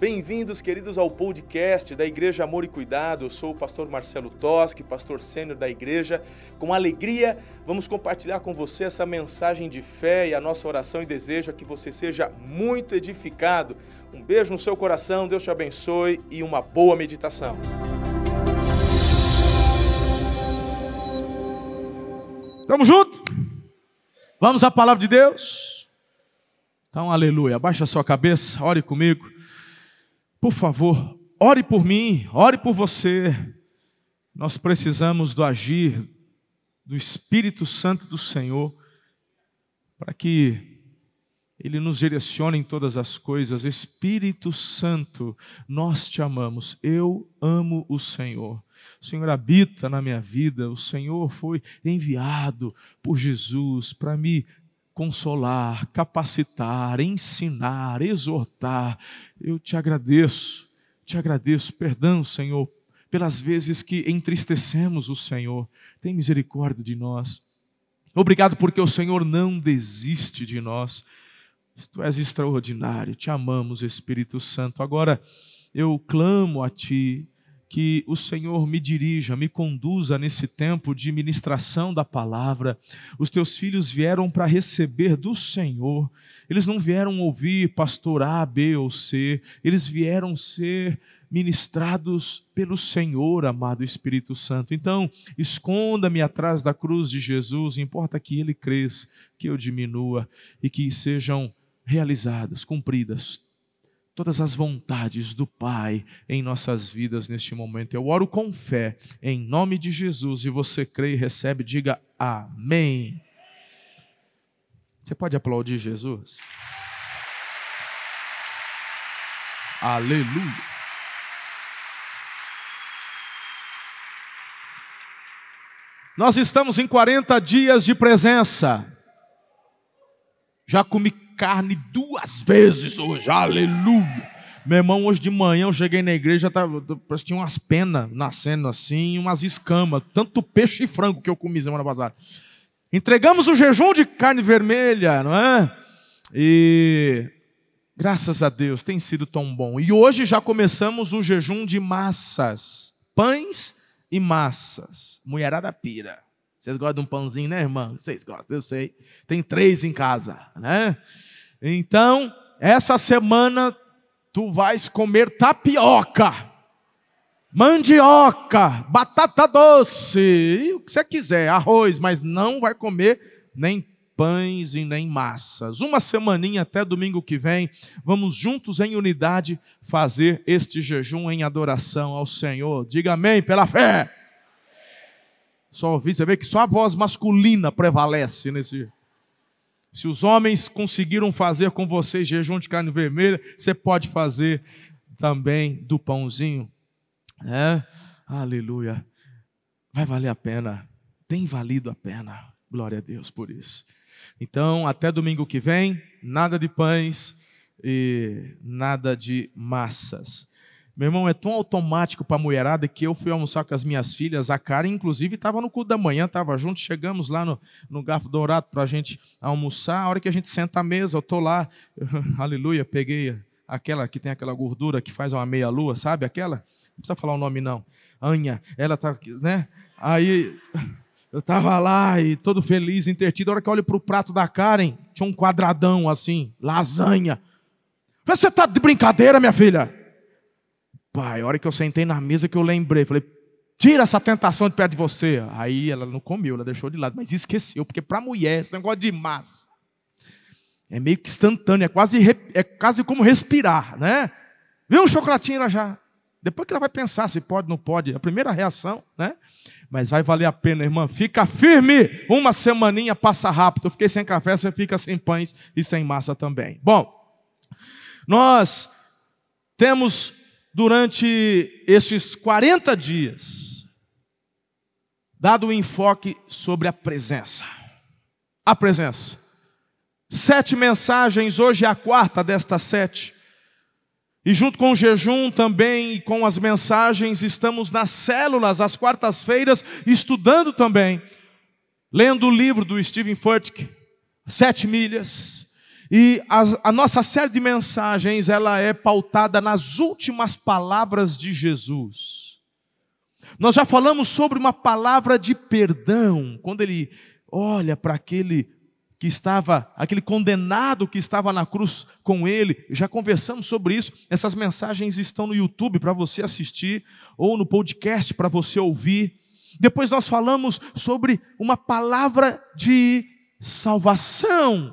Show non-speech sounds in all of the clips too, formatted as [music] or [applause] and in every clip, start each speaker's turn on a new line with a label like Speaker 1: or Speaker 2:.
Speaker 1: Bem-vindos, queridos, ao podcast da Igreja Amor e Cuidado. Eu sou o pastor Marcelo Toschi, pastor sênior da igreja. Com alegria, vamos compartilhar com você essa mensagem de fé e a nossa oração e desejo é que você seja muito edificado. Um beijo no seu coração, Deus te abençoe e uma boa meditação. Tamo junto? Vamos à palavra de Deus? Então, aleluia. Abaixa a sua cabeça, ore comigo. Por favor, ore por mim, ore por você. Nós precisamos do agir do Espírito Santo do Senhor para que ele nos direcione em todas as coisas. Espírito Santo, nós te amamos. Eu amo o Senhor. O Senhor habita na minha vida. O Senhor foi enviado por Jesus para me consolar, capacitar, ensinar, exortar. Eu te agradeço, te agradeço, perdão, Senhor, pelas vezes que entristecemos o Senhor. Tem misericórdia de nós. Obrigado porque o Senhor não desiste de nós. Tu és extraordinário, te amamos, Espírito Santo. Agora eu clamo a Ti, que o Senhor me dirija, me conduza nesse tempo de ministração da palavra. Os teus filhos vieram para receber do Senhor. Eles não vieram ouvir pastor A, B ou C. Eles vieram ser ministrados pelo Senhor, amado Espírito Santo. Então, esconda-me atrás da cruz de Jesus, importa que ele cresça, que eu diminua e que sejam realizadas, cumpridas todas as vontades do Pai em nossas vidas neste momento. Eu oro com fé, em nome de Jesus, e você crê e recebe, diga amém. Você pode aplaudir Jesus? Aleluia. Nós estamos em 40 dias de presença. Já comi carne duas vezes hoje, aleluia. Meu irmão, hoje de manhã eu cheguei na igreja, tava, que tinha umas penas nascendo assim, umas escamas, tanto peixe e frango que eu comi semana passada. Entregamos o jejum de carne vermelha, não é? E graças a Deus tem sido tão bom. E hoje já começamos o jejum de massas, pães e massas. Mulherada pira. Vocês gostam de um pãozinho, né, irmão? Vocês gostam, eu sei. Tem três em casa, né? Então, essa semana tu vais comer tapioca, mandioca, batata doce, e o que você quiser, arroz, mas não vai comer nem pães e nem massas. Uma semaninha até domingo que vem, vamos juntos em unidade fazer este jejum em adoração ao Senhor. Diga amém pela fé. Só ouvi, você vê que só a voz masculina prevalece nesse se os homens conseguiram fazer com vocês jejum de carne vermelha, você pode fazer também do pãozinho. É? Aleluia. Vai valer a pena. Tem valido a pena. Glória a Deus por isso. Então, até domingo que vem, nada de pães e nada de massas. Meu irmão, é tão automático para a mulherada que eu fui almoçar com as minhas filhas. A Karen, inclusive, estava no culto da manhã, estava junto. Chegamos lá no, no Garfo Dourado para a gente almoçar. A hora que a gente senta à mesa, eu estou lá, [laughs] aleluia, peguei aquela que tem aquela gordura que faz uma meia-lua, sabe aquela? Não precisa falar o nome, não. Anha, ela tá, né? Aí eu estava lá e todo feliz, intertido. A hora que eu olho para o prato da Karen, tinha um quadradão assim, lasanha. Você está de brincadeira, minha filha? Pai, a hora que eu sentei na mesa que eu lembrei, falei, tira essa tentação de perto de você. Aí ela não comeu, ela deixou de lado, mas esqueceu, porque para mulher, esse negócio de massa é meio que instantâneo, é quase, é quase como respirar, né? Viu um chocolatinho ela já. Depois que ela vai pensar se pode ou não pode, a primeira reação, né? Mas vai valer a pena, irmã. Fica firme. Uma semaninha passa rápido. Eu fiquei sem café, você fica sem pães e sem massa também. Bom, nós temos durante esses 40 dias, dado o um enfoque sobre a presença. A presença. Sete mensagens, hoje é a quarta destas sete. E junto com o jejum também e com as mensagens, estamos nas células, às quartas-feiras, estudando também, lendo o livro do Stephen Furtick, Sete Milhas, E a, a, nossa série de mensagens, ela é pautada nas últimas palavras de Jesus. Nós já falamos sobre uma palavra de perdão, quando ele olha para aquele que estava, aquele condenado que estava na cruz com ele, já conversamos sobre isso. Essas mensagens estão no YouTube para você assistir, ou no podcast para você ouvir. Depois nós falamos sobre uma palavra de salvação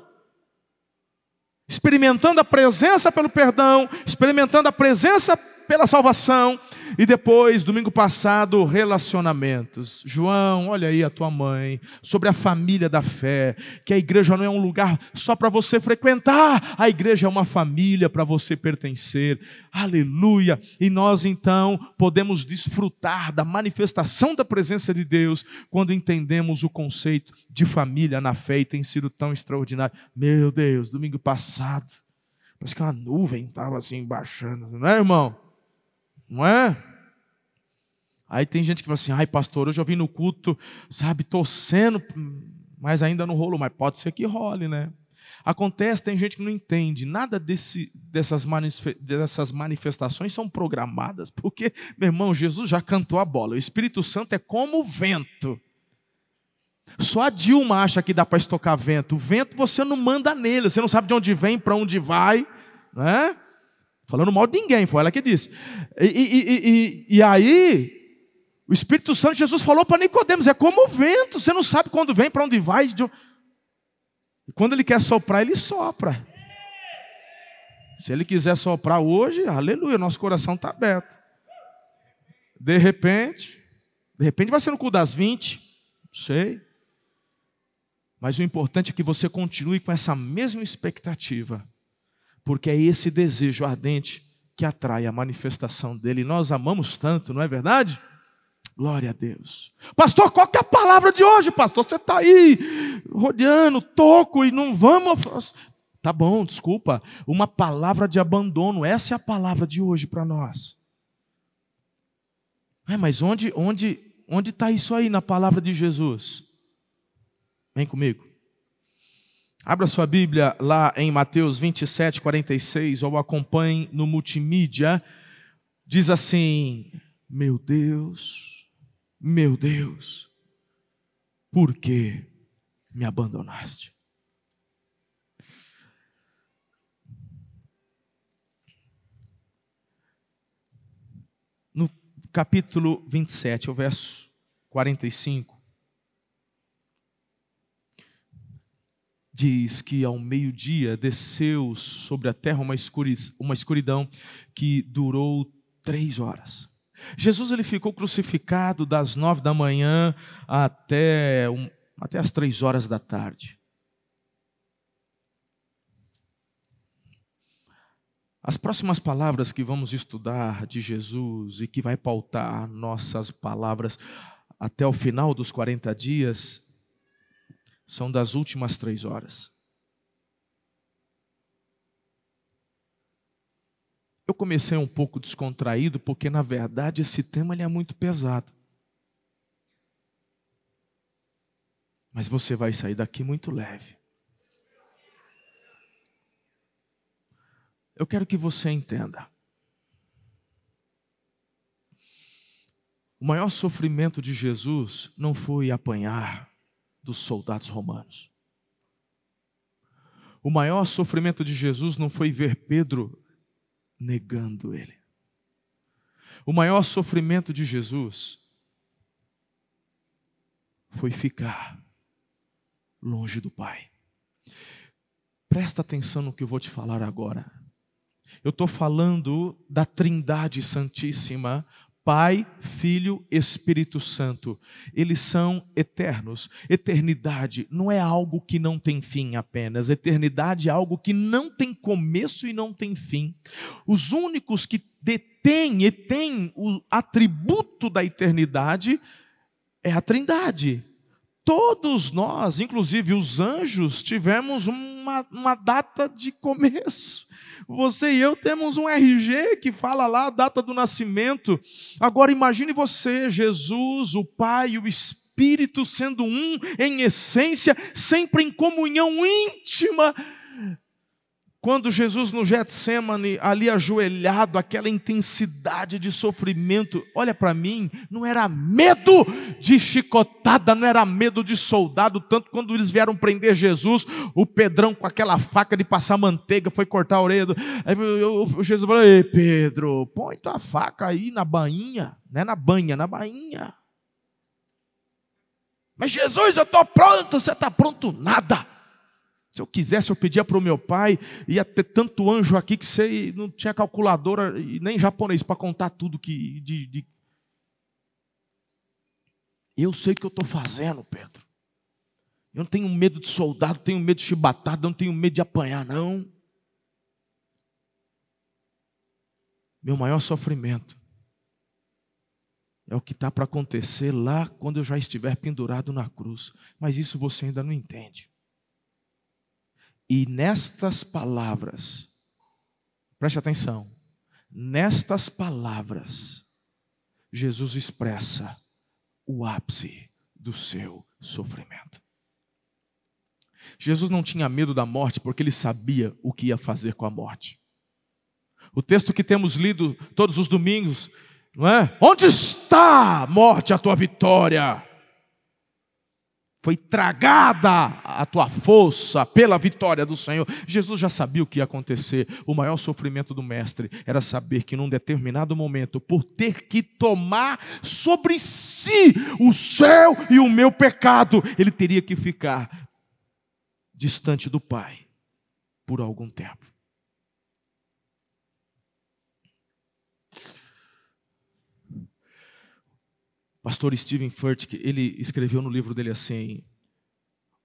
Speaker 1: experimentando a presença pelo perdão, experimentando a presença pela salvação, e depois, domingo passado, relacionamentos. João, olha aí a tua mãe, sobre a família da fé, que a igreja não é um lugar só para você frequentar, a igreja é uma família para você pertencer. Aleluia! E nós então podemos desfrutar da manifestação da presença de Deus quando entendemos o conceito de família na fé e tem sido tão extraordinário. Meu Deus, domingo passado, parece que uma nuvem estava assim baixando, não é, irmão? Não é? Aí tem gente que fala assim, ai pastor, hoje eu vim no culto, sabe, torcendo, mas ainda não rolou, mas pode ser que role, né? Acontece, tem gente que não entende, nada desse, dessas, dessas manifestações são programadas, porque, meu irmão, Jesus já cantou a bola, o Espírito Santo é como o vento. Só a Dilma acha que dá para estocar vento. O vento você não manda nele, você não sabe de onde vem, para onde vai, né? Falando mal de ninguém, foi ela que disse. E, e, e, e aí, o Espírito Santo, Jesus falou para Nicodemos, é como o vento, você não sabe quando vem, para onde vai. E quando ele quer soprar, ele sopra. Se ele quiser soprar hoje, aleluia, nosso coração está aberto. De repente, de repente vai ser no cu das 20, não sei. Mas o importante é que você continue com essa mesma expectativa porque é esse desejo ardente que atrai a manifestação dele. Nós amamos tanto, não é verdade? Glória a Deus. Pastor, qual que é a palavra de hoje, pastor? Você está aí rodeando, toco e não vamos. Tá bom, desculpa. Uma palavra de abandono. Essa é a palavra de hoje para nós. É, mas onde onde onde está isso aí na palavra de Jesus? Vem comigo. Abra sua Bíblia lá em Mateus 27, 46, ou acompanhe no multimídia. Diz assim: Meu Deus, meu Deus, por que me abandonaste? No capítulo 27, o verso 45. Diz que ao meio-dia desceu sobre a terra uma, escuridão que durou três horas. Jesus ele ficou crucificado das nove da manhã até, um, até as três horas da tarde. As próximas palavras que vamos estudar de Jesus e que vai pautar nossas palavras até o final dos 40 dias são das últimas três horas. Eu comecei um pouco descontraído, porque na verdade esse tema ele é muito pesado. Mas você vai sair daqui muito leve. Eu quero que você entenda. O maior sofrimento de Jesus não foi apanhar, dos soldados romanos. O maior sofrimento de Jesus não foi ver Pedro negando ele. O maior sofrimento de Jesus foi ficar longe do Pai. Presta atenção no que eu vou te falar agora. Eu estou falando da Trindade Santíssima Pai, Filho, Espírito Santo. Eles são eternos. Eternidade não é algo que não tem fim apenas. Eternidade é algo que não tem começo e não tem fim. Os únicos que detêm e têm o atributo da eternidade é a Trindade. Todos nós, inclusive os anjos, tivemos uma, uma data de começo. Você e eu temos um RG que fala lá a data do nascimento. Agora imagine você, Jesus, o Pai e o Espírito sendo um em essência, sempre em comunhão íntima. Quando Jesus no Getsemane, ali ajoelhado, aquela intensidade de sofrimento, olha para mim, não era medo de chicotada, não era medo de soldado, tanto quando eles vieram prender Jesus, o Pedrão com aquela faca de passar manteiga foi cortar a orelha. Do... Aí Jesus falou: Ei, Pedro, põe tua faca aí na bainha, não é na banha, na bainha. Mas Jesus, eu estou pronto, você está pronto? Nada. Se eu quisesse, eu pedia para o meu pai, ia ter tanto anjo aqui que você não tinha calculadora e nem japonês para contar tudo que. De, de... Eu sei o que eu estou fazendo, Pedro. Eu não tenho medo de soldado, tenho medo de chibatada, não tenho medo de apanhar, não. Meu maior sofrimento é o que está para acontecer lá quando eu já estiver pendurado na cruz. Mas isso você ainda não entende. E nestas palavras, preste atenção, nestas palavras, Jesus expressa o ápice do seu sofrimento. Jesus não tinha medo da morte porque ele sabia o que ia fazer com a morte. O texto que temos lido todos os domingos, não é? Onde está, morte, a tua vitória? Foi tragada a tua força pela vitória do Senhor. Jesus já sabia o que ia acontecer. O maior sofrimento do Mestre era saber que num determinado momento, por ter que tomar sobre si o céu e o meu pecado, ele teria que ficar distante do Pai por algum tempo. Pastor Stephen Furtick, ele escreveu no livro dele assim: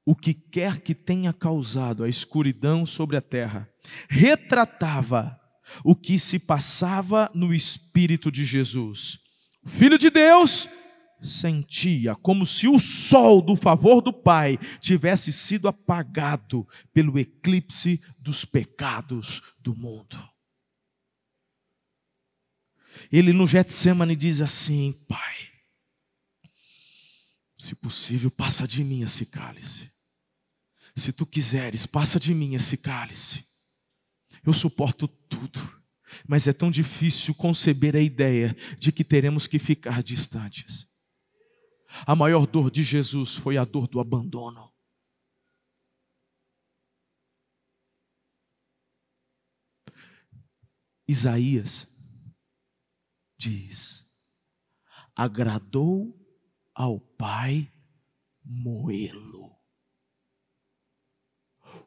Speaker 1: O que quer que tenha causado a escuridão sobre a terra, retratava o que se passava no espírito de Jesus. O Filho de Deus sentia como se o sol do favor do Pai tivesse sido apagado pelo eclipse dos pecados do mundo. Ele no Getsemane diz assim: Pai, se possível, passa de mim esse cálice. Se tu quiseres, passa de mim esse cálice. Eu suporto tudo, mas é tão difícil conceber a ideia de que teremos que ficar distantes. A maior dor de Jesus foi a dor do abandono. Isaías diz: agradou ao Pai moê-lo.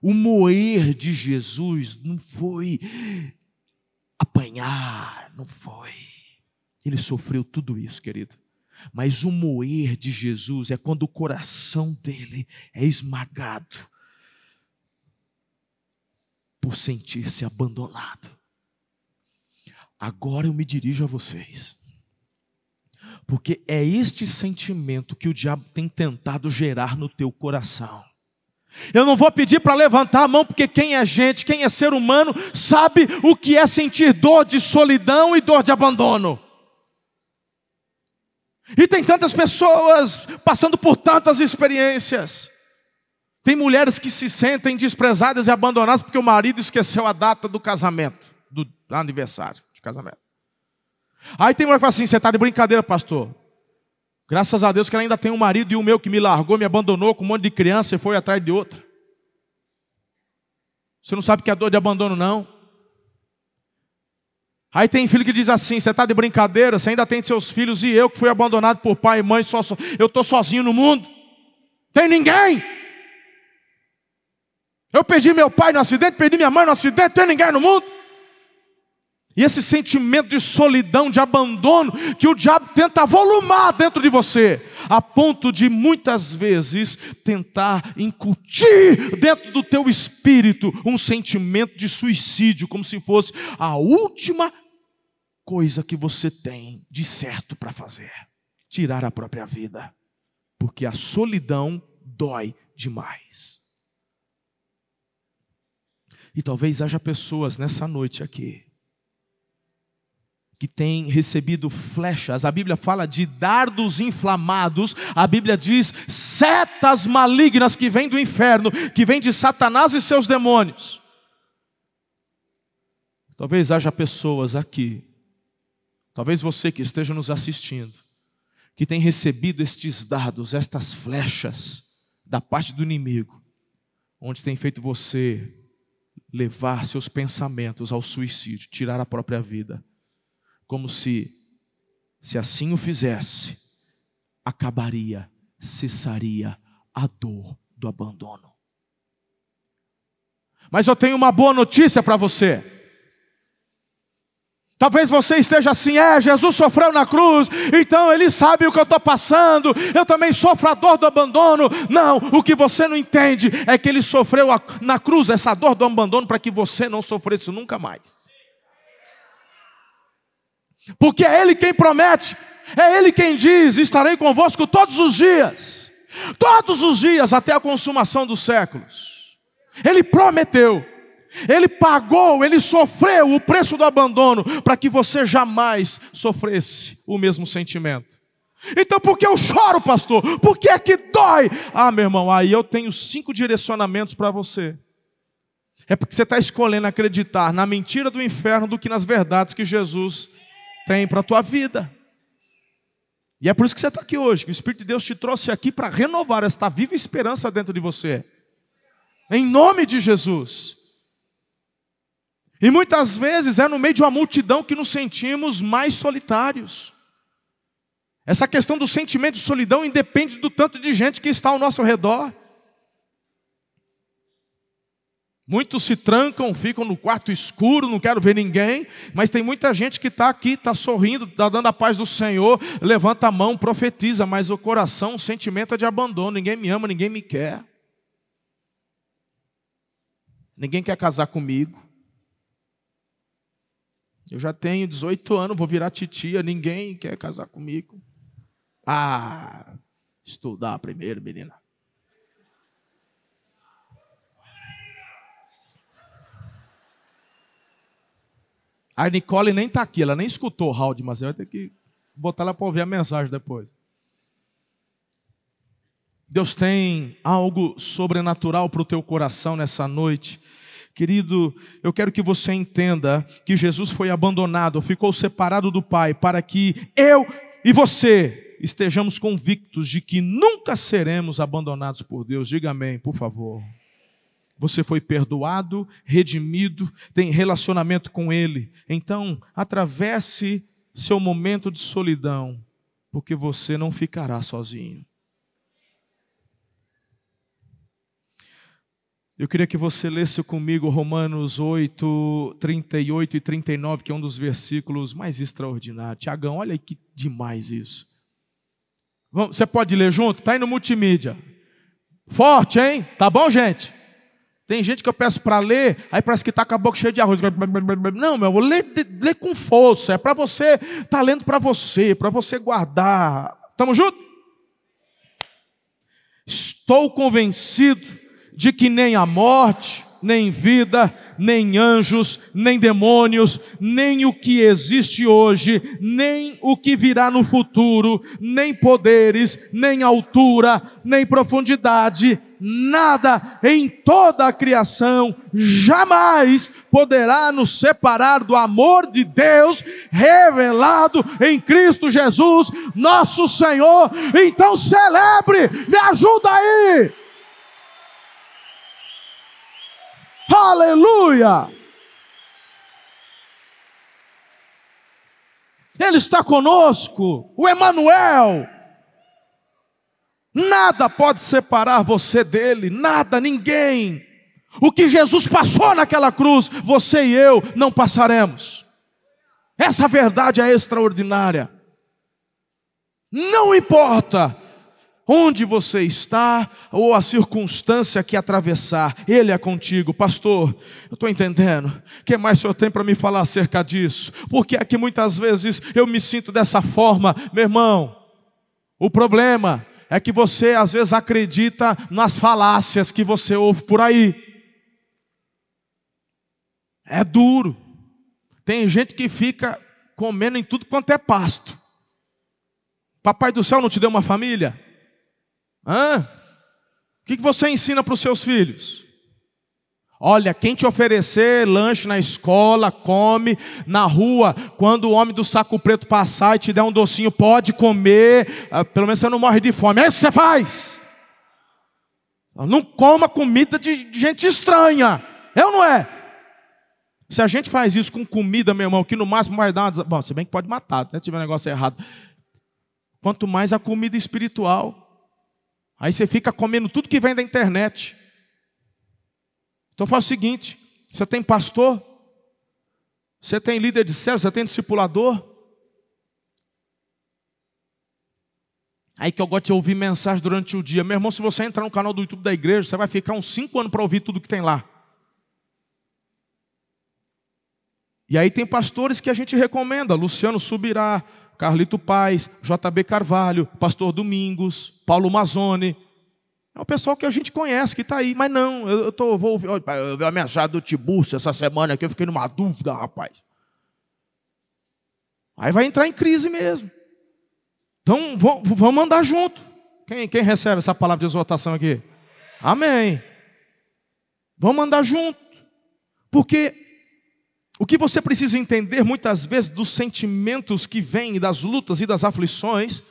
Speaker 1: O moer de Jesus não foi apanhar, não foi. Ele sofreu tudo isso, querido. Mas o moer de Jesus é quando o coração dele é esmagado por sentir-se abandonado. Agora eu me dirijo a vocês. Porque é este sentimento que o diabo tem tentado gerar no teu coração. Eu não vou pedir para levantar a mão, porque quem é gente, quem é ser humano, sabe o que é sentir dor de solidão e dor de abandono. E tem tantas pessoas passando por tantas experiências. Tem mulheres que se sentem desprezadas e abandonadas porque o marido esqueceu a data do casamento, do aniversário de casamento. Aí tem mulher que fala assim: você está de brincadeira, pastor. Graças a Deus que ela ainda tem um marido e o meu que me largou, me abandonou com um monte de criança e foi atrás de outra. Você não sabe que é dor de abandono, não. Aí tem filho que diz assim: você está de brincadeira, você ainda tem seus filhos e eu que fui abandonado por pai e mãe, só, eu estou sozinho no mundo. Tem ninguém. Eu perdi meu pai no acidente, perdi minha mãe no acidente, tem ninguém no mundo. E esse sentimento de solidão, de abandono, que o diabo tenta volumar dentro de você, a ponto de muitas vezes tentar incutir dentro do teu espírito um sentimento de suicídio, como se fosse a última coisa que você tem de certo para fazer tirar a própria vida, porque a solidão dói demais. E talvez haja pessoas nessa noite aqui que tem recebido flechas, a Bíblia fala de dardos inflamados, a Bíblia diz setas malignas que vêm do inferno, que vêm de Satanás e seus demônios. Talvez haja pessoas aqui, talvez você que esteja nos assistindo, que tem recebido estes dados, estas flechas da parte do inimigo, onde tem feito você levar seus pensamentos ao suicídio, tirar a própria vida, como se, se assim o fizesse, acabaria, cessaria a dor do abandono. Mas eu tenho uma boa notícia para você. Talvez você esteja assim, é, Jesus sofreu na cruz, então ele sabe o que eu estou passando, eu também sofro a dor do abandono. Não, o que você não entende é que ele sofreu na cruz essa dor do abandono para que você não sofresse nunca mais. Porque é ele quem promete, é ele quem diz: estarei convosco todos os dias, todos os dias até a consumação dos séculos. Ele prometeu. Ele pagou, ele sofreu o preço do abandono para que você jamais sofresse o mesmo sentimento. Então, por que eu choro, pastor? Por que é que dói? Ah, meu irmão, aí eu tenho cinco direcionamentos para você. É porque você está escolhendo acreditar na mentira do inferno do que nas verdades que Jesus tem para a tua vida. E é por isso que você está aqui hoje, que o Espírito de Deus te trouxe aqui para renovar esta viva esperança dentro de você. Em nome de Jesus. E muitas vezes é no meio de uma multidão que nos sentimos mais solitários. Essa questão do sentimento de solidão independe do tanto de gente que está ao nosso redor. Muitos se trancam, ficam no quarto escuro, não quero ver ninguém, mas tem muita gente que está aqui, está sorrindo, está dando a paz do Senhor, levanta a mão, profetiza, mas o coração, o sentimento é de abandono, ninguém me ama, ninguém me quer. Ninguém quer casar comigo. Eu já tenho 18 anos, vou virar titia, ninguém quer casar comigo. Ah, estudar primeiro, menina. A Nicole nem está aqui, ela nem escutou o Raul, mas vai ter que botar ela para ouvir a mensagem depois. Deus tem algo sobrenatural para o teu coração nessa noite. Querido, eu quero que você entenda que Jesus foi abandonado, ficou separado do Pai, para que eu e você estejamos convictos de que nunca seremos abandonados por Deus. Diga amém, por favor. Você foi perdoado, redimido, tem relacionamento com Ele. Então, atravesse seu momento de solidão, porque você não ficará sozinho. Eu queria que você lesse comigo Romanos 8, 38 e 39, que é um dos versículos mais extraordinários. Tiagão, olha que demais isso. Vamos, você pode ler junto? Está aí no multimídia. Forte, hein? Tá bom, gente? Tem gente que eu peço para ler, aí parece que está com a boca cheia de arroz. Não, meu, lê, lê com força. É para você, está lendo para você, para você guardar. Estamos juntos? Estou convencido de que nem a morte, nem vida, nem anjos, nem demônios, nem o que existe hoje, nem o que virá no futuro, nem poderes, nem altura, nem profundidade, nada em toda a criação jamais poderá nos separar do amor de Deus revelado em Cristo Jesus, nosso Senhor. Então celebre, me ajuda aí. Aleluia! Ele está conosco, o Emanuel. Nada pode separar você dele, nada, ninguém. O que Jesus passou naquela cruz, você e eu não passaremos. Essa verdade é extraordinária. Não importa onde você está ou a circunstância que atravessar, Ele é contigo. Pastor, eu estou entendendo. O que mais o senhor tem para me falar acerca disso? Porque é que muitas vezes eu me sinto dessa forma, meu irmão. O problema é que você às vezes acredita nas falácias que você ouve por aí. É duro. Tem gente que fica comendo em tudo quanto é pasto. Papai do céu não te deu uma família? Hã? O que você ensina para os seus filhos? Olha, quem te oferecer lanche na escola, come. Na rua, quando o homem do saco preto passar e te der um docinho, pode comer. Ah, pelo menos você não morre de fome. É isso que você faz. Não coma comida de gente estranha. É ou não é? Se a gente faz isso com comida, meu irmão, que no máximo vai dar uma. Bom, se bem que pode matar, se tiver um negócio errado. Quanto mais a comida espiritual. Aí você fica comendo tudo que vem da internet. Então faz o seguinte: você tem pastor, você tem líder de célula, você tem discipulador. Aí que eu gosto de ouvir mensagem durante o dia. Meu irmão, se você entrar no canal do YouTube da igreja, você vai ficar uns cinco anos para ouvir tudo que tem lá. E aí tem pastores que a gente recomenda: Luciano Subirá, Carlito Paz, JB Carvalho, Pastor Domingos, Paulo Mazzoni. É o pessoal que a gente conhece, que está aí. Mas não, eu, eu tô, vou ouvir. Eu vi a mensagem do Tiburcio essa semana aqui, eu fiquei numa dúvida, rapaz. Aí vai entrar em crise mesmo. Então, vamos andar junto. Quem, quem recebe essa palavra de exortação aqui? Amém. Vamos andar junto. Porque o que você precisa entender muitas vezes dos sentimentos que vêm das lutas e das aflições.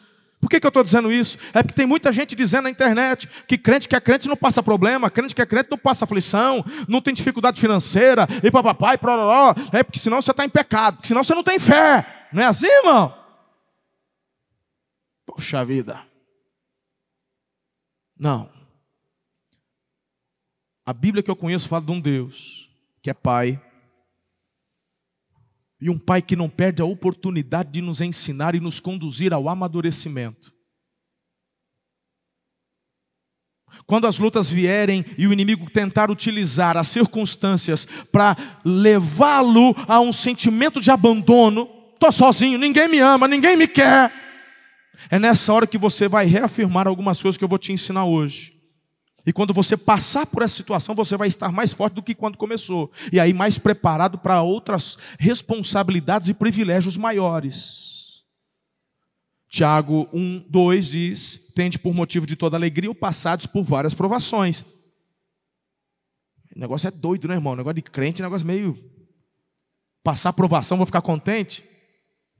Speaker 1: Por que, que eu estou dizendo isso? É porque tem muita gente dizendo na internet que crente que é crente não passa problema, crente que é crente não passa aflição, não tem dificuldade financeira, e papapá, e prororó. É porque senão você está em pecado, porque senão você não tem fé. Não é assim, irmão? Poxa vida. Não. A Bíblia que eu conheço fala de um Deus que é Pai. E um Pai que não perde a oportunidade de nos ensinar e nos conduzir ao amadurecimento. Quando as lutas vierem e o inimigo tentar utilizar as circunstâncias para levá-lo a um sentimento de abandono, estou sozinho, ninguém me ama, ninguém me quer. É nessa hora que você vai reafirmar algumas coisas que eu vou te ensinar hoje. E quando você passar por essa situação, você vai estar mais forte do que quando começou. E aí mais preparado para outras responsabilidades e privilégios maiores. Tiago 1, 2 diz: Tende por motivo de toda alegria o passados por várias provações. O negócio é doido, né, irmão? O negócio de crente é um negócio meio. Passar provação, vou ficar contente.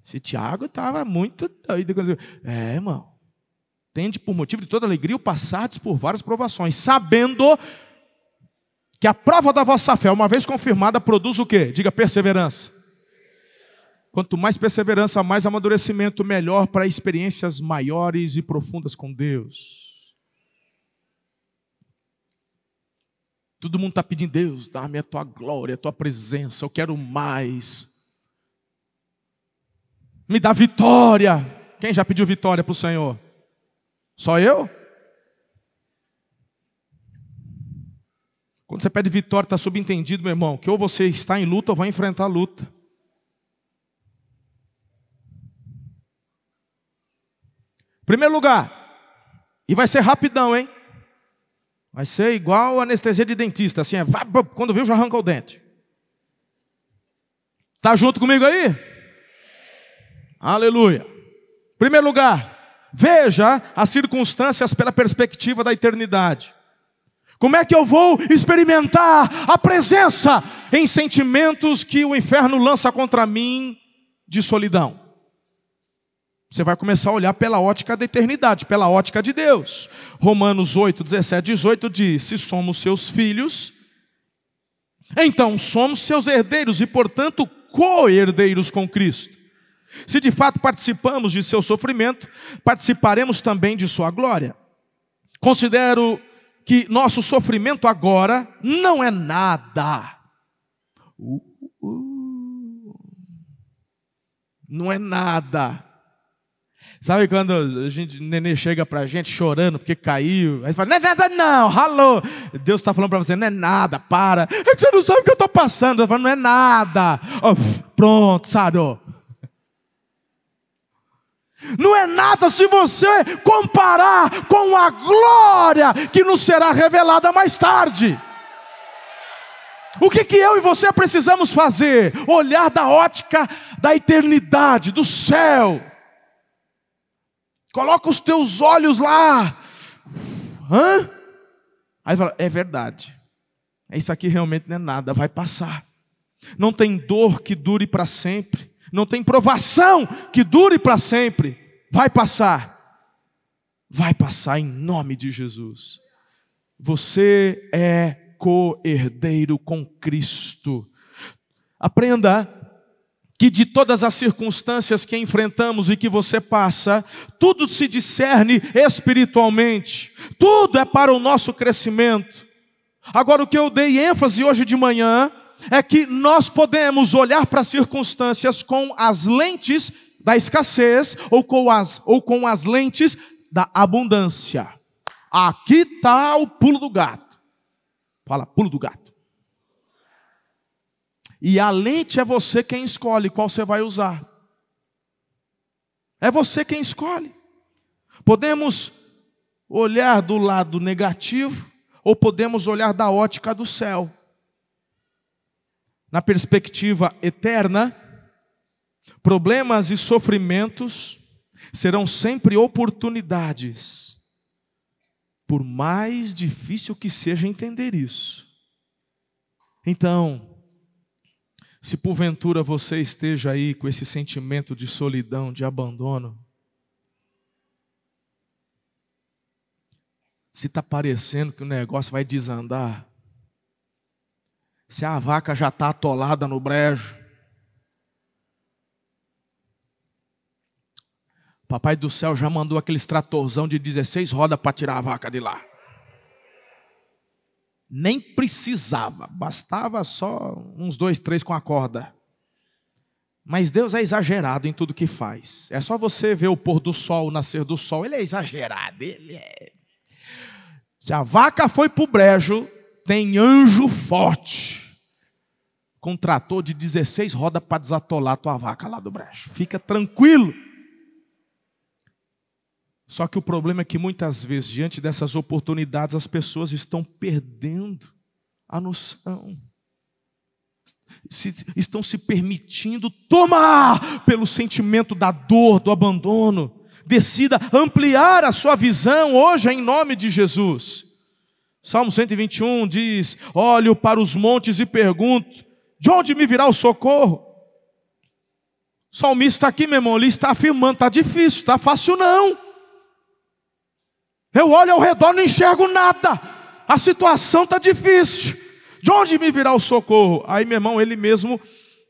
Speaker 1: Esse Tiago estava muito doido. É, irmão. Tende por motivo de toda alegria o passados por várias provações, sabendo que a prova da vossa fé, uma vez confirmada, produz o quê? Diga perseverança. Quanto mais perseverança, mais amadurecimento, melhor para experiências maiores e profundas com Deus. Todo mundo está pedindo, Deus, dá-me a tua glória, a tua presença, eu quero mais me dá vitória. Quem já pediu vitória para o Senhor? Só eu? Quando você pede vitória, está subentendido, meu irmão, que ou você está em luta ou vai enfrentar a luta. Primeiro lugar, e vai ser rapidão, hein? Vai ser igual anestesia de dentista, assim, é, quando viu já arranca o dente. Tá junto comigo aí? Aleluia. Primeiro lugar, veja as circunstâncias pela perspectiva da eternidade. Como é que eu vou experimentar a presença em sentimentos que o inferno lança contra mim de solidão? Você vai começar a olhar pela ótica da eternidade, pela ótica de Deus. Romanos 8, 17, 18 diz: Se somos seus filhos, então somos seus herdeiros e, portanto, co-herdeiros com Cristo. Se de fato participamos de seu sofrimento, participaremos também de sua glória. Considero que nosso sofrimento agora não é nada. Uh, uh, não é nada. Sabe quando a gente, nenê chega pra gente chorando porque caiu? Aí você fala, não é nada não, ralou. Deus está falando para você, não é nada, para. É que você não sabe o que eu estou passando. Eu falo, não é nada. Oh, pronto, sarou. Não é nada se você comparar com a glória que nos será revelada mais tarde. O que, que eu e você precisamos fazer? Olhar da ótica da eternidade, do céu. Coloca os teus olhos lá. Hã? Aí fala, é verdade. Isso aqui realmente não é nada, vai passar. Não tem dor que dure para sempre. Não tem provação que dure para sempre. Vai passar. Vai passar em nome de Jesus. Você é co-herdeiro com Cristo. Aprenda que de todas as circunstâncias que enfrentamos e que você passa, tudo se discerne espiritualmente, tudo é para o nosso crescimento. Agora, o que eu dei ênfase hoje de manhã é que nós podemos olhar para as circunstâncias com as lentes da escassez ou com as, ou com as lentes da abundância. Aqui está o pulo do gato. Fala, pulo do gato. E a lente é você quem escolhe qual você vai usar. É você quem escolhe. Podemos olhar do lado negativo ou podemos olhar da ótica do céu. Na perspectiva eterna, problemas e sofrimentos serão sempre oportunidades, por mais difícil que seja entender isso. Então, se porventura você esteja aí com esse sentimento de solidão, de abandono, se está parecendo que o negócio vai desandar, se a vaca já está atolada no brejo, Papai do céu já mandou aquele tratorzão de 16 rodas para tirar a vaca de lá. Nem precisava, bastava só uns dois, três com a corda. Mas Deus é exagerado em tudo que faz. É só você ver o pôr do sol, o nascer do sol. Ele é exagerado. Ele é... Se a vaca foi para o brejo, tem anjo forte. Com trator de 16 rodas para desatolar tua vaca lá do brejo. Fica tranquilo. Só que o problema é que muitas vezes, diante dessas oportunidades, as pessoas estão perdendo a noção. Se, estão se permitindo tomar pelo sentimento da dor, do abandono. Decida ampliar a sua visão hoje em nome de Jesus. Salmo 121 diz: Olho para os montes e pergunto: De onde me virá o socorro? O salmista aqui, meu irmão, ele está afirmando: está difícil, está fácil não. Eu olho ao redor, não enxergo nada. A situação está difícil. De onde me virá o socorro? Aí, meu irmão, ele mesmo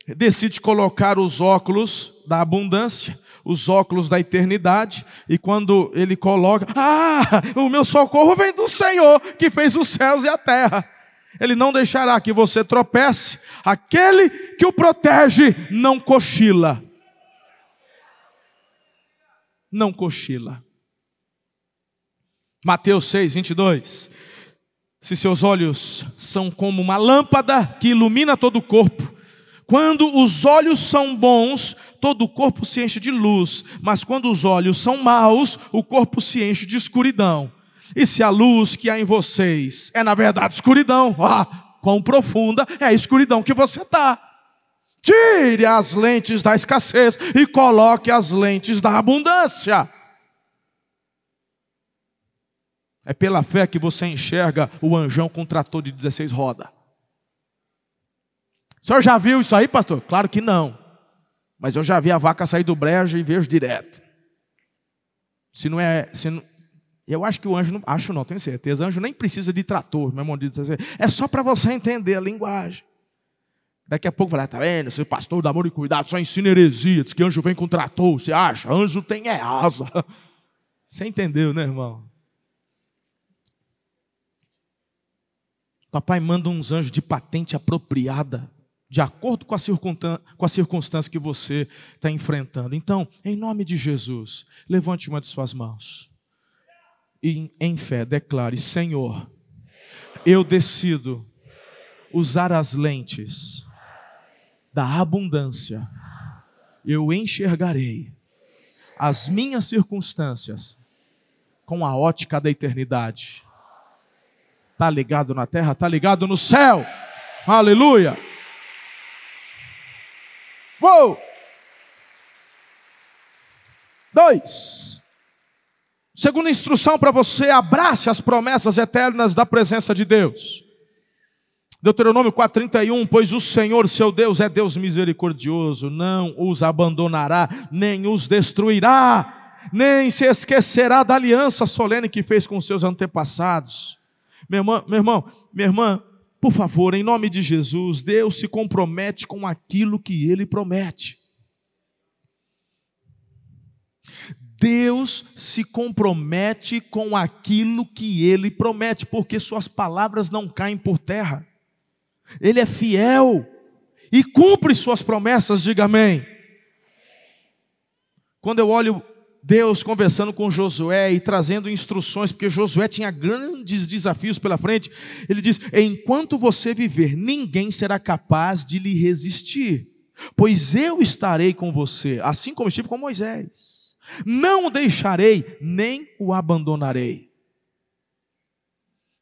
Speaker 1: decide colocar os óculos da abundância, os óculos da eternidade, e quando ele coloca, ah, o meu socorro vem do Senhor, que fez os céus e a terra. Ele não deixará que você tropece, aquele que o protege não cochila. Não cochila. Mateus 6, 22. Se seus olhos são como uma lâmpada que ilumina todo o corpo, quando os olhos são bons, todo o corpo se enche de luz, mas quando os olhos são maus, o corpo se enche de escuridão. E se a luz que há em vocês é na verdade escuridão, [laughs] ah, quão profunda é a escuridão que você está. Tire as lentes da escassez e coloque as lentes da abundância. É pela fé que você enxerga o anjão com um trator de 16 rodas. O senhor já viu isso aí, pastor? Claro que não. Mas eu já vi a vaca sair do brejo e vejo direto. Se não é. Se não, eu acho que o anjo não. Acho não, tenho certeza. O anjo nem precisa de trator, meu irmão. Assim, é só para você entender a linguagem. Daqui a pouco vai lá, tá vendo? Esse pastor do amor e cuidado só ensina heresia. Diz que anjo vem com trator. Você acha? Anjo tem é asa. [laughs] Você entendeu, né, irmão? Papai manda uns anjos de patente apropriada, de acordo com a, com a circunstância que você está enfrentando. Então, em nome de Jesus, levante uma de suas mãos e, em fé, declare: Senhor, eu decido usar as lentes da abundância, eu enxergarei as minhas circunstâncias com a ótica da eternidade Está ligado na terra, está ligado no céu. Aleluia. Uou! Dois. Segunda instrução para você, abrace as promessas eternas da presença de Deus. Deuteronômio 4,31, pois o Senhor, seu Deus, é Deus misericordioso, não os abandonará, nem os destruirá, nem se esquecerá da aliança solene que fez com seus antepassados. Meu irmão, meu irmão, minha irmã, por favor, em nome de Jesus, Deus se compromete com aquilo que Ele promete. Deus se compromete com aquilo que Ele promete, porque Suas palavras não caem por terra. Ele é fiel e cumpre suas promessas, diga amém. Quando eu olho Deus conversando com Josué e trazendo instruções, porque Josué tinha grandes desafios pela frente, ele diz: Enquanto você viver, ninguém será capaz de lhe resistir, pois eu estarei com você, assim como estive com Moisés. Não o deixarei, nem o abandonarei.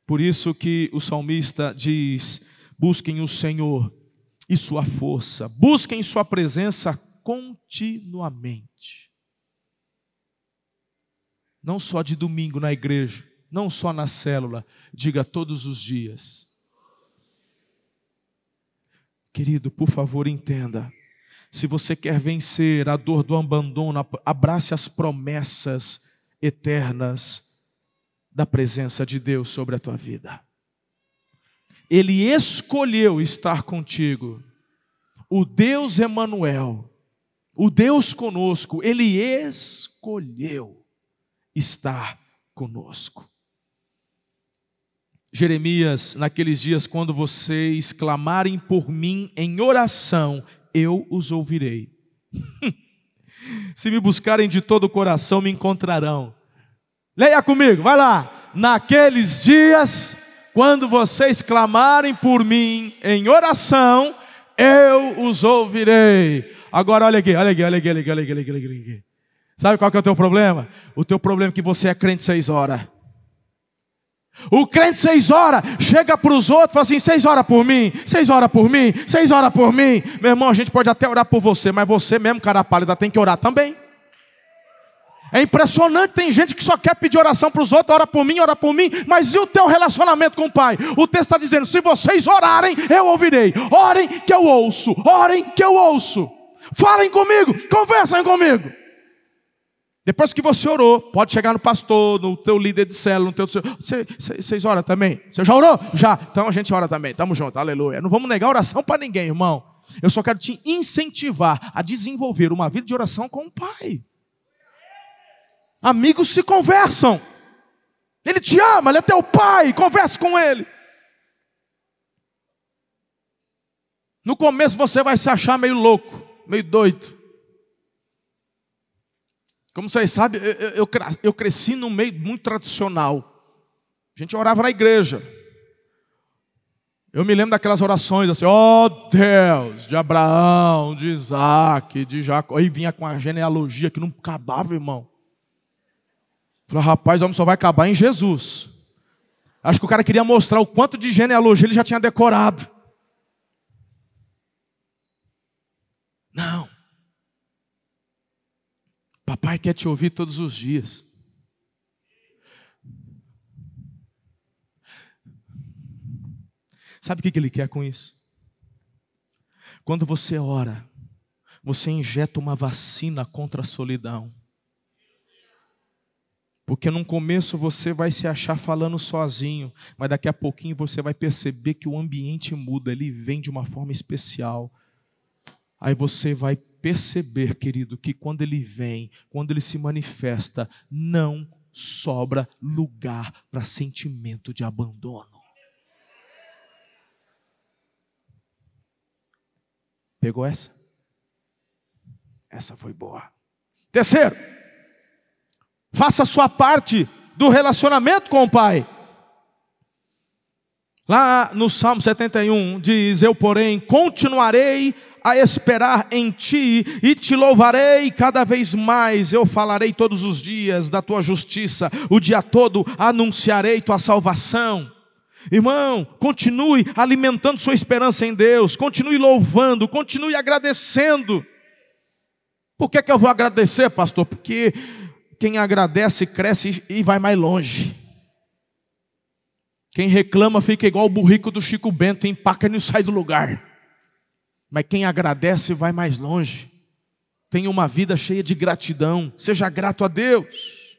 Speaker 1: Por isso que o salmista diz: Busquem o Senhor e sua força, busquem sua presença continuamente. Não só de domingo na igreja, não só na célula, diga todos os dias. Querido, por favor, entenda. Se você quer vencer a dor do abandono, abrace as promessas eternas da presença de Deus sobre a tua vida. Ele escolheu estar contigo. O Deus Emanuel, o Deus conosco, ele escolheu estar conosco. Jeremias, naqueles dias, quando vocês clamarem por mim em oração, eu os ouvirei. [laughs] Se me buscarem de todo o coração, me encontrarão. Leia comigo, vai lá. Naqueles dias, quando vocês clamarem por mim em oração, eu os ouvirei. Agora olha aqui, olha aqui, olha aqui, olha aqui, olha aqui, olha aqui, olha aqui. Sabe qual que é o teu problema? O teu problema é que você é crente seis horas. O crente seis horas chega para os outros e fala assim: seis horas por mim, seis horas por mim, seis horas por mim. Meu irmão, a gente pode até orar por você, mas você mesmo, cara pálida, tem que orar também. É impressionante, tem gente que só quer pedir oração para os outros, ora por mim, ora por mim, mas e o teu relacionamento com o Pai? O texto está dizendo: se vocês orarem, eu ouvirei. Orem que eu ouço, orem que eu ouço. Falem comigo, conversem comigo. Depois que você orou, pode chegar no pastor, no teu líder de célula, no teu. Vocês oram também? Você já orou? Já. Então a gente ora também. Tamo junto, aleluia. Não vamos negar oração para ninguém, irmão. Eu só quero te incentivar a desenvolver uma vida de oração com o Pai. Amigos se conversam. Ele te ama, ele é teu pai, converse com ele. No começo você vai se achar meio louco, meio doido. Como vocês sabem, eu, eu, eu cresci num meio muito tradicional. A gente orava na igreja. Eu me lembro daquelas orações assim, ó oh, Deus, de Abraão, de Isaac, de Jacó. Aí vinha com a genealogia que não acabava, irmão. Falei, rapaz, o homem só vai acabar em Jesus. Acho que o cara queria mostrar o quanto de genealogia ele já tinha decorado. Papai quer te ouvir todos os dias. Sabe o que ele quer com isso? Quando você ora, você injeta uma vacina contra a solidão. Porque no começo você vai se achar falando sozinho, mas daqui a pouquinho você vai perceber que o ambiente muda, ele vem de uma forma especial. Aí você vai perceber, querido, que quando ele vem, quando ele se manifesta, não sobra lugar para sentimento de abandono. Pegou essa? Essa foi boa. Terceiro, Faça a sua parte do relacionamento com o Pai. Lá no Salmo 71 diz: Eu, porém, continuarei a esperar em ti e te louvarei cada vez mais. Eu falarei todos os dias da tua justiça, o dia todo anunciarei tua salvação. Irmão, continue alimentando sua esperança em Deus, continue louvando, continue agradecendo. Por que, que eu vou agradecer, pastor? Porque quem agradece cresce e vai mais longe. Quem reclama fica igual o burrico do Chico Bento, empaca e não sai do lugar. Mas quem agradece vai mais longe. Tem uma vida cheia de gratidão. Seja grato a Deus.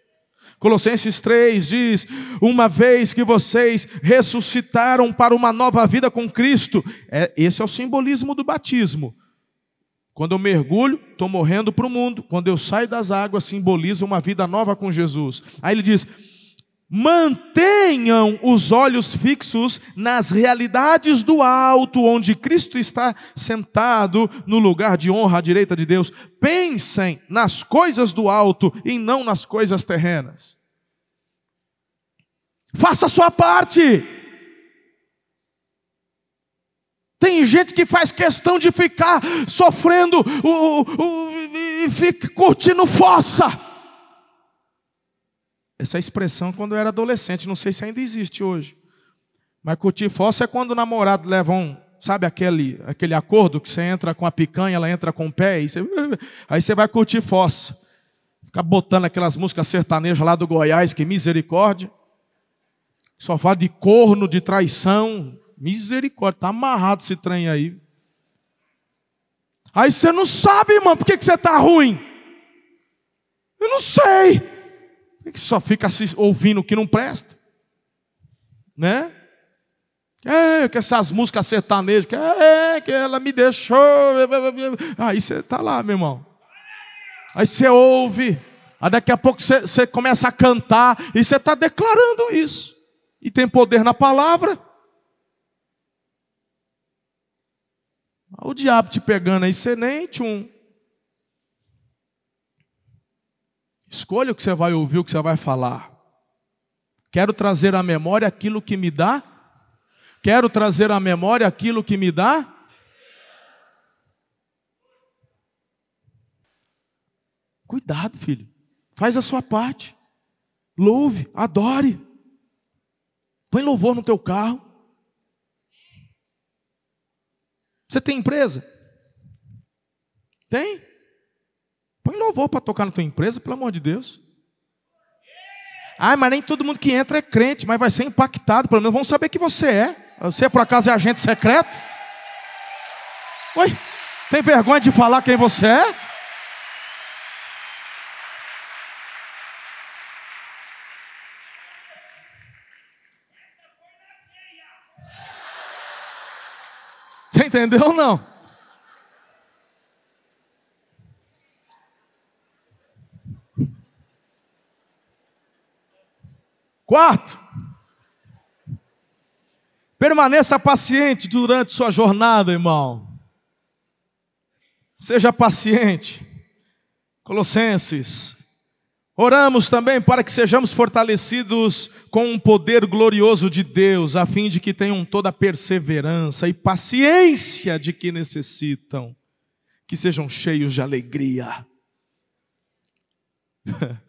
Speaker 1: Colossenses 3 diz: Uma vez que vocês ressuscitaram para uma nova vida com Cristo, é, esse é o simbolismo do batismo. Quando eu mergulho, estou morrendo para o mundo. Quando eu saio das águas, simboliza uma vida nova com Jesus. Aí ele diz: mantenham os olhos fixos nas realidades do alto, onde Cristo está sentado no lugar de honra à direita de Deus. Pensem nas coisas do alto e não nas coisas terrenas. Faça a sua parte. Tem gente que faz questão de ficar sofrendo e fica curtindo fossa. Essa expressão quando eu era adolescente, não sei se ainda existe hoje. Mas curtir fossa é quando o namorado leva um, sabe aquele, aquele acordo que você entra com a picanha, ela entra com o pé, e você, [laughs] aí você vai curtir fossa. Ficar botando aquelas músicas sertanejas lá do Goiás, que misericórdia. Só fala de corno, de traição. Misericórdia, tá amarrado esse trem aí. Aí você não sabe, irmão, por que, que você está ruim? Eu não sei que só fica ouvindo o que não presta, né? É, que essas músicas sertanejas, que, é, que ela me deixou. Aí você está lá, meu irmão. Aí você ouve, aí daqui a pouco você, você começa a cantar, e você está declarando isso. E tem poder na palavra. O diabo te pegando aí, você nem tchum. Escolha o que você vai ouvir, o que você vai falar. Quero trazer à memória aquilo que me dá. Quero trazer à memória aquilo que me dá. Cuidado, filho. Faz a sua parte. Louve, adore. Põe louvor no teu carro. Você tem empresa? Tem? Louvor para tocar na tua empresa, pelo amor de Deus. Ah, mas nem todo mundo que entra é crente, mas vai ser impactado. Pelo menos vão saber que você é. Você, por acaso, é agente secreto? Oi, tem vergonha de falar quem você é? Você entendeu ou não? Quarto, permaneça paciente durante sua jornada, irmão. Seja paciente. Colossenses. Oramos também para que sejamos fortalecidos com um poder glorioso de Deus, a fim de que tenham toda a perseverança e paciência de que necessitam, que sejam cheios de alegria. [laughs]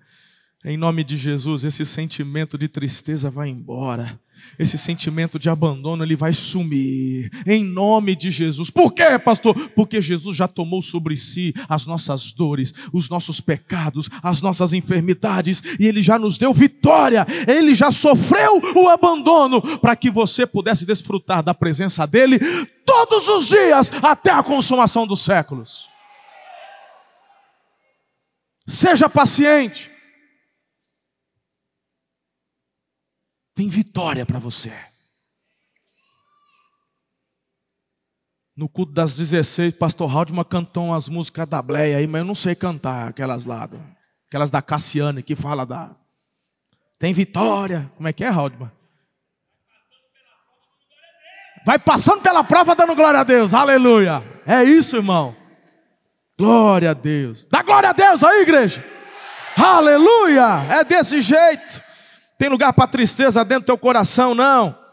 Speaker 1: Em nome de Jesus, esse sentimento de tristeza vai embora. Esse sentimento de abandono ele vai sumir. Em nome de Jesus. Por quê, pastor? Porque Jesus já tomou sobre si as nossas dores, os nossos pecados, as nossas enfermidades e ele já nos deu vitória. Ele já sofreu o abandono para que você pudesse desfrutar da presença dele todos os dias até a consumação dos séculos. Seja paciente. Tem vitória para você. No culto das 16, pastor Haldman cantou umas músicas da Bleia aí, mas eu não sei cantar aquelas lá, aquelas da Cassiane que fala da. Tem vitória. Como é que é, Haldman? Vai passando pela prova dando glória a Deus. Aleluia. É isso, irmão. Glória a Deus. Dá glória a Deus aí, igreja. Aleluia. É desse jeito. Tem lugar para tristeza dentro do teu coração, não.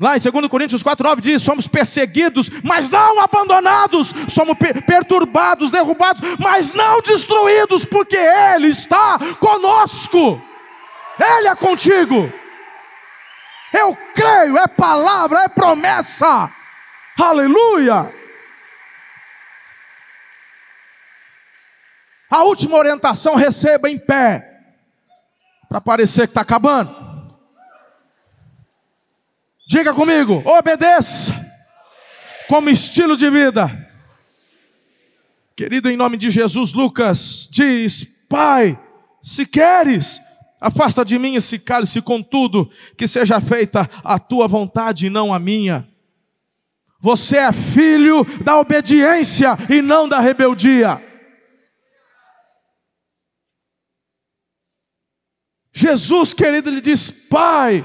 Speaker 1: Lá em 2 Coríntios 4,9 diz: somos perseguidos, mas não abandonados, somos perturbados, derrubados, mas não destruídos, porque Ele está conosco, Ele é contigo. Eu creio, é palavra, é promessa, aleluia. A última orientação receba em pé para parecer que está acabando. Diga comigo, obedeça como estilo de vida. Querido, em nome de Jesus, Lucas diz: Pai, se queres, afasta de mim esse cálice, contudo, que seja feita a tua vontade e não a minha. Você é filho da obediência e não da rebeldia. Jesus, querido, ele diz: Pai,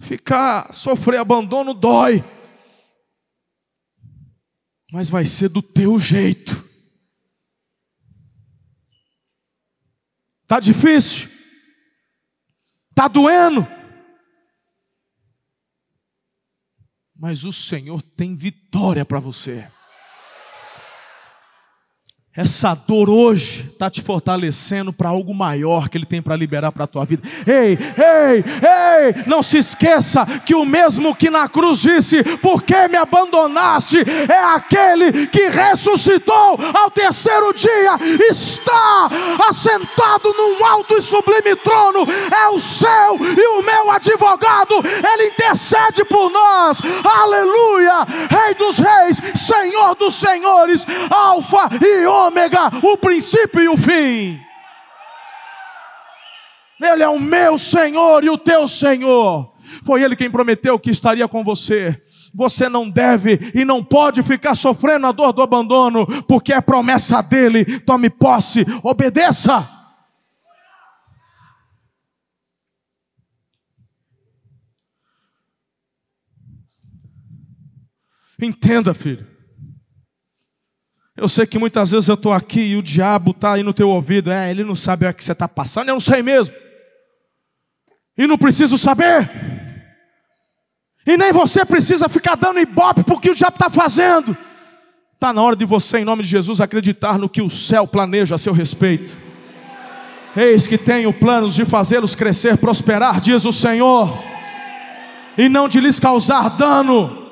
Speaker 1: ficar, sofrer abandono dói, mas vai ser do teu jeito. Tá difícil? Tá doendo? Mas o Senhor tem vitória para você. Essa dor hoje está te fortalecendo para algo maior que Ele tem para liberar para a tua vida. Ei, ei, ei, não se esqueça que o mesmo que na cruz disse: Por que me abandonaste? É aquele que ressuscitou ao terceiro dia, está assentado num alto e sublime trono, é o seu e o meu advogado, Ele intercede por nós. Aleluia, Rei dos Reis, Senhor dos Senhores, Alfa e Ômega ômega, o princípio e o fim. Ele é o meu Senhor e o teu Senhor. Foi Ele quem prometeu que estaria com você. Você não deve e não pode ficar sofrendo a dor do abandono, porque é promessa dele. Tome posse, obedeça. Entenda, filho. Eu sei que muitas vezes eu estou aqui e o diabo está aí no teu ouvido. É, ele não sabe o que você está passando, eu não sei mesmo. E não preciso saber. E nem você precisa ficar dando ibope porque o diabo está fazendo. Está na hora de você, em nome de Jesus, acreditar no que o céu planeja a seu respeito. Eis que tenho planos de fazê-los crescer, prosperar, diz o Senhor, e não de lhes causar dano.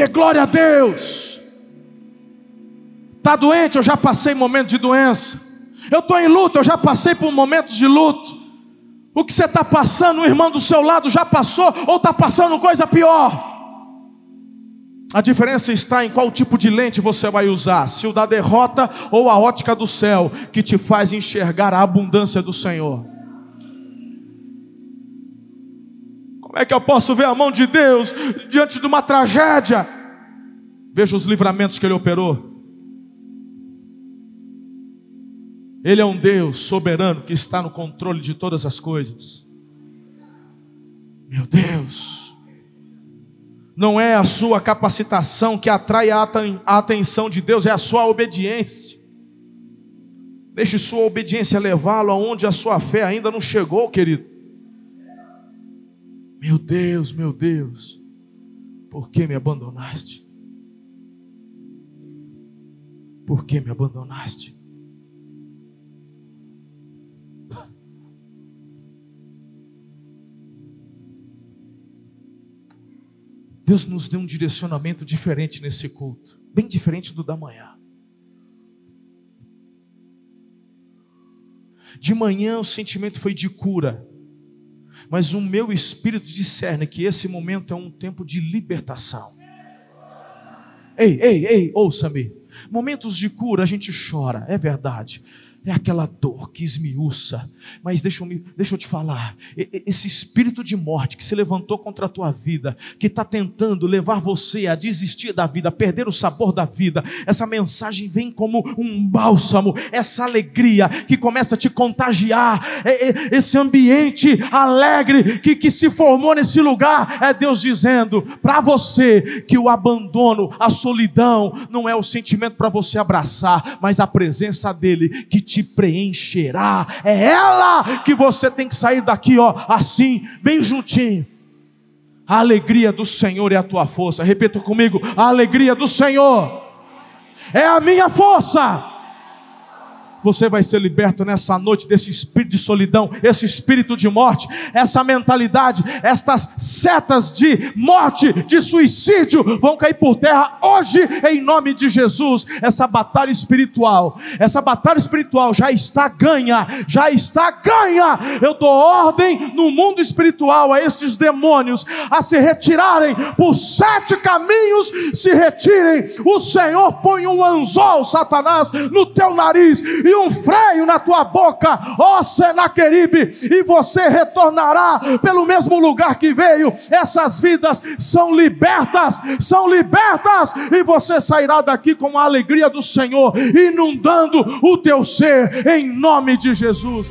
Speaker 1: Dê glória a Deus. Está doente? Eu já passei momento de doença. Eu estou em luto, eu já passei por momentos de luto. O que você está passando, o irmão do seu lado já passou, ou está passando coisa pior. A diferença está em qual tipo de lente você vai usar: se o da derrota ou a ótica do céu, que te faz enxergar a abundância do Senhor. Como é que eu posso ver a mão de Deus diante de uma tragédia? Veja os livramentos que Ele operou. Ele é um Deus soberano que está no controle de todas as coisas. Meu Deus, não é a sua capacitação que atrai a atenção de Deus, é a sua obediência. Deixe sua obediência levá-lo aonde a sua fé ainda não chegou, querido. Meu Deus, meu Deus, por que me abandonaste? Por que me abandonaste? Deus nos deu um direcionamento diferente nesse culto, bem diferente do da manhã. De manhã o sentimento foi de cura, mas o meu espírito discerne que esse momento é um tempo de libertação. Ei, ei, ei, ouça-me. Momentos de cura a gente chora, é verdade é aquela dor que esmiuça. Mas deixa eu, me, deixa eu te falar: esse espírito de morte que se levantou contra a tua vida, que está tentando levar você a desistir da vida, a perder o sabor da vida, essa mensagem vem como um bálsamo, essa alegria que começa a te contagiar, esse ambiente alegre que, que se formou nesse lugar, é Deus dizendo para você que o abandono, a solidão, não é o sentimento para você abraçar, mas a presença dele que te preencherá. É ela que você tem que sair daqui, ó, assim, bem juntinho. A alegria do Senhor é a tua força. Repita comigo: a alegria do Senhor é a minha força. Você vai ser liberto nessa noite desse espírito de solidão, esse espírito de morte, essa mentalidade, estas setas de morte, de suicídio vão cair por terra hoje em nome de Jesus. Essa batalha espiritual, essa batalha espiritual já está ganha, já está ganha. Eu dou ordem no mundo espiritual a estes demônios a se retirarem por sete caminhos, se retirem. O Senhor põe um anzol, Satanás, no teu nariz e um freio na tua boca, ó Senaqueribe, e você retornará pelo mesmo lugar que veio. Essas vidas são libertas, são libertas, e você sairá daqui com a alegria do Senhor, inundando o teu ser, em nome de Jesus.